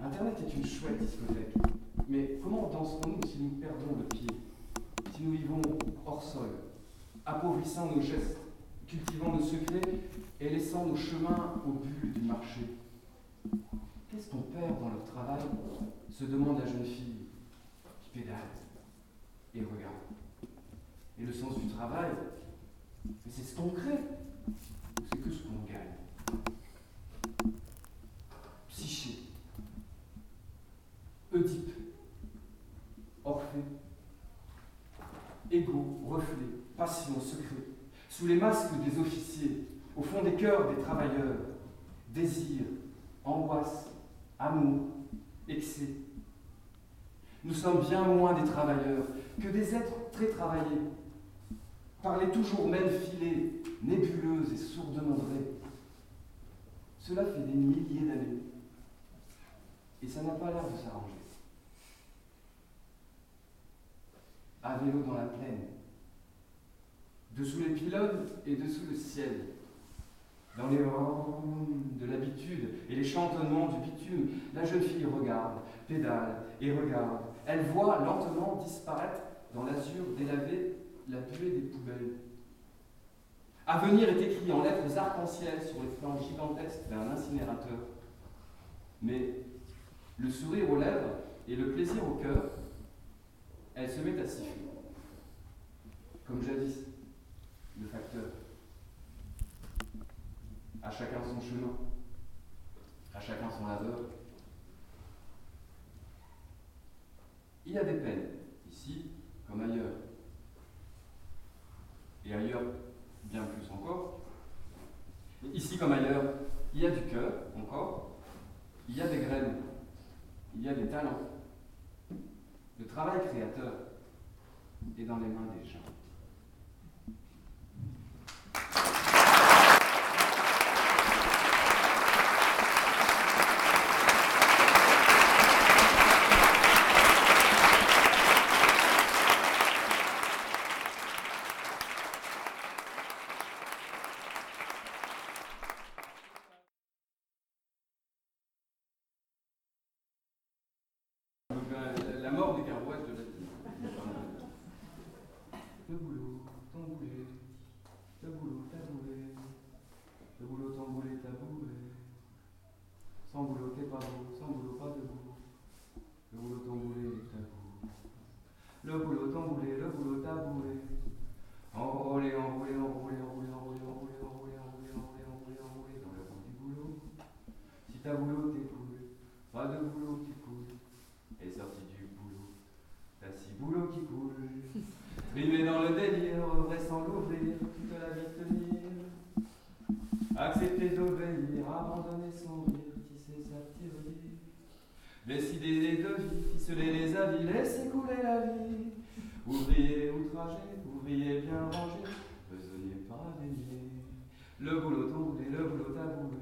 Internet est une chouette discothèque, mais comment danserons-nous si nous perdons le pied, si nous vivons hors sol, appauvrissant nos gestes, cultivant nos secrets et laissant nos chemins au but du marché? Qu'est-ce qu'on perd dans leur travail? se demande la jeune fille qui pédale et regarde. Et le sens du travail, c'est ce qu'on crée, sous les masques des officiers, au fond des cœurs des travailleurs, désir, angoisse, amour, excès. Nous sommes bien moins des travailleurs que des êtres très travaillés, parler toujours même filée, nébuleuse et sourdement vraie. Cela fait des milliers d'années. Et ça n'a pas l'air de s'arranger. À vélo dans la plaine, dessous les pylônes et dessous le ciel, dans les rondes de l'habitude et les chantonnements du bitume, la jeune fille regarde, pédale et regarde. Elle voit lentement disparaître dans l'azur délavé la buée des poubelles. Avenir est écrit en lettres arc-en-ciel sur les flancs gigantesques d'un incinérateur. Mais le sourire aux lèvres et le plaisir au cœur, elle se met à siffler. Comme jadis, le facteur. À chacun son chemin, à chacun son laveur. Il y a des peines, ici comme ailleurs. Et ailleurs, bien plus encore. ici comme ailleurs, il y a du cœur, encore. Il y a des graines. Il y a des talents. Le travail créateur est dans les mains des gens. t'as boulot, t'es pas de boulot qui coule, est sorti du boulot, t'as six boulots qui coulent, privé dans le délire, vrai sans l'ouvrir, toute la vie tenir, accepter d'obéir, abandonner son rire, tisser sa théorie, décider les devis, ficeler les avis, laisser couler la vie, ouvrier outragé, ouvrier bien rangé, besognez pas le boulot tombé, le boulot taboué,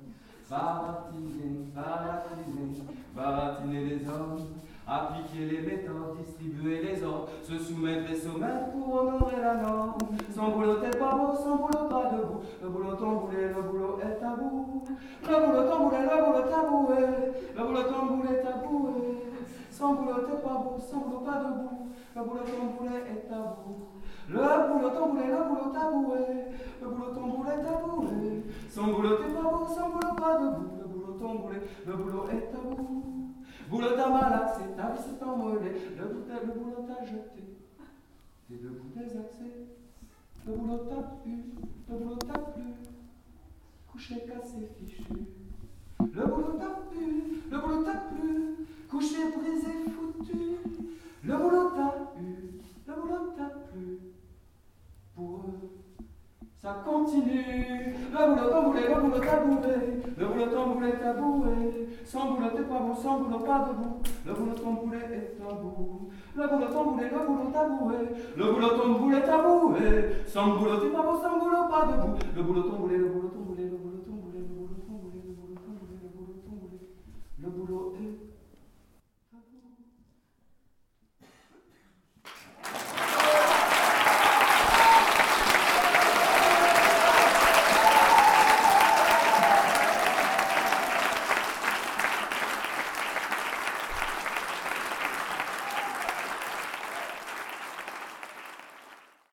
baratiner, baratiner, baratiner les hommes, appliquer les méthodes, distribuer les ordres, se soumettre et sommeils pour honorer la norme. Sans boulot t'es pas beau, sans boulot pas debout, le boulot tamboulé, le boulot est bout. Le boulot tamboulé, le boulot taboué, le boulot tamboulé taboué. Sans boulot t'es pas beau, sans boulot pas debout, le boulot tamboulé est bout. Le boulot tamboulé, le boulot taboué, le boulot est à bout. Boulot ta malade, c'est ta vie, c'est mollet, le le boulot t'a jeté. T'es debout des accès. Le boulot t'a pu, le boulot t'a plu, couché cassé fichu. Le boulot t'a pu, continue, le boulot tamboulé, le boulot taboué, le boulot tamboulé taboué, sans boulot t'es pas bon, sans boulot pas debout, le boulot tamboulé est tabou, le boulot tamboulé, le boulot taboué, le boulot tamboulé taboué, sans boulot t'es pas bon, sans boulot pas debout, le boulot tamboulé, le boulot tamboulé